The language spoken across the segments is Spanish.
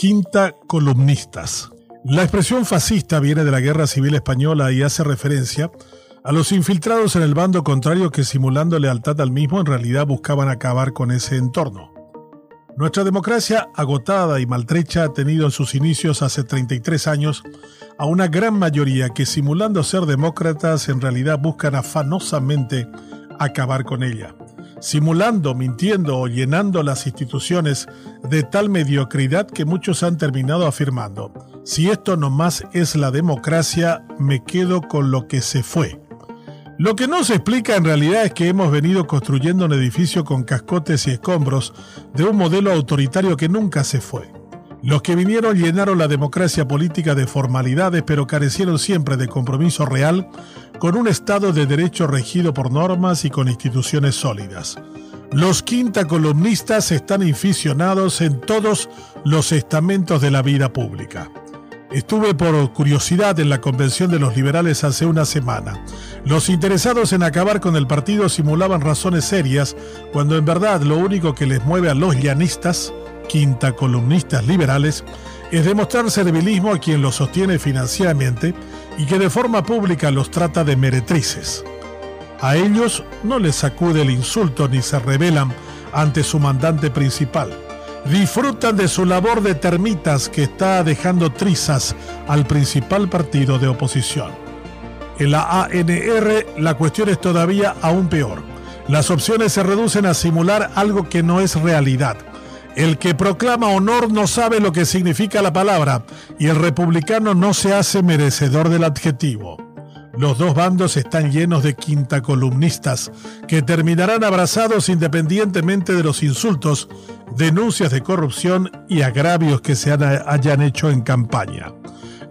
Quinta columnistas. La expresión fascista viene de la Guerra Civil Española y hace referencia a los infiltrados en el bando contrario que simulando lealtad al mismo en realidad buscaban acabar con ese entorno. Nuestra democracia, agotada y maltrecha, ha tenido en sus inicios hace 33 años a una gran mayoría que simulando ser demócratas en realidad buscan afanosamente acabar con ella simulando, mintiendo o llenando las instituciones de tal mediocridad que muchos han terminado afirmando, si esto no más es la democracia, me quedo con lo que se fue. Lo que no se explica en realidad es que hemos venido construyendo un edificio con cascotes y escombros de un modelo autoritario que nunca se fue. Los que vinieron llenaron la democracia política de formalidades, pero carecieron siempre de compromiso real con un Estado de derecho regido por normas y con instituciones sólidas. Los quinta columnistas están inficionados en todos los estamentos de la vida pública. Estuve por curiosidad en la convención de los liberales hace una semana. Los interesados en acabar con el partido simulaban razones serias, cuando en verdad lo único que les mueve a los llanistas quinta columnistas liberales, es demostrar servilismo a quien los sostiene financieramente y que de forma pública los trata de meretrices. A ellos no les sacude el insulto ni se rebelan ante su mandante principal. Disfrutan de su labor de termitas que está dejando trizas al principal partido de oposición. En la ANR la cuestión es todavía aún peor. Las opciones se reducen a simular algo que no es realidad el que proclama honor no sabe lo que significa la palabra y el republicano no se hace merecedor del adjetivo. Los dos bandos están llenos de quinta columnistas que terminarán abrazados independientemente de los insultos, denuncias de corrupción y agravios que se hayan hecho en campaña.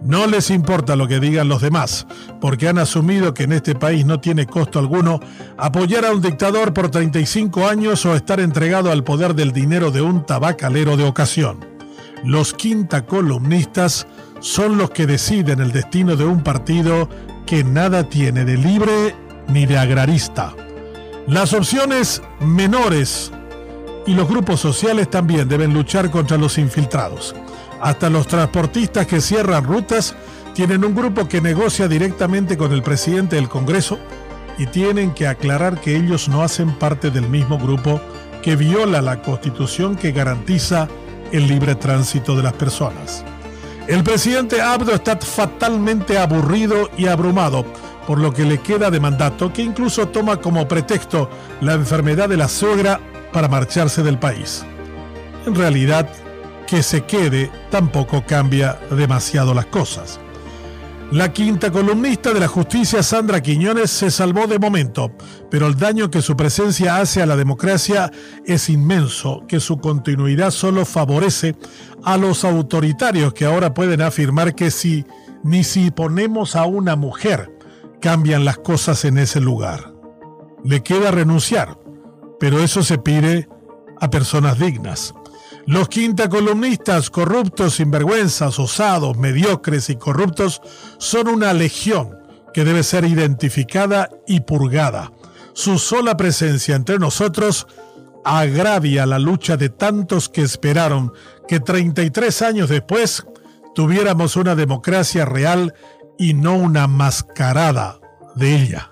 No les importa lo que digan los demás, porque han asumido que en este país no tiene costo alguno apoyar a un dictador por 35 años o estar entregado al poder del dinero de un tabacalero de ocasión. Los quinta columnistas son los que deciden el destino de un partido que nada tiene de libre ni de agrarista. Las opciones menores y los grupos sociales también deben luchar contra los infiltrados. Hasta los transportistas que cierran rutas tienen un grupo que negocia directamente con el presidente del Congreso y tienen que aclarar que ellos no hacen parte del mismo grupo que viola la constitución que garantiza el libre tránsito de las personas. El presidente Abdo está fatalmente aburrido y abrumado por lo que le queda de mandato que incluso toma como pretexto la enfermedad de la suegra para marcharse del país. En realidad, que se quede tampoco cambia demasiado las cosas. La quinta columnista de la justicia, Sandra Quiñones, se salvó de momento, pero el daño que su presencia hace a la democracia es inmenso, que su continuidad solo favorece a los autoritarios que ahora pueden afirmar que si ni si ponemos a una mujer, cambian las cosas en ese lugar. Le queda renunciar, pero eso se pide a personas dignas. Los quinta columnistas corruptos, sinvergüenzas, osados, mediocres y corruptos son una legión que debe ser identificada y purgada. Su sola presencia entre nosotros agravia la lucha de tantos que esperaron que 33 años después tuviéramos una democracia real y no una mascarada de ella.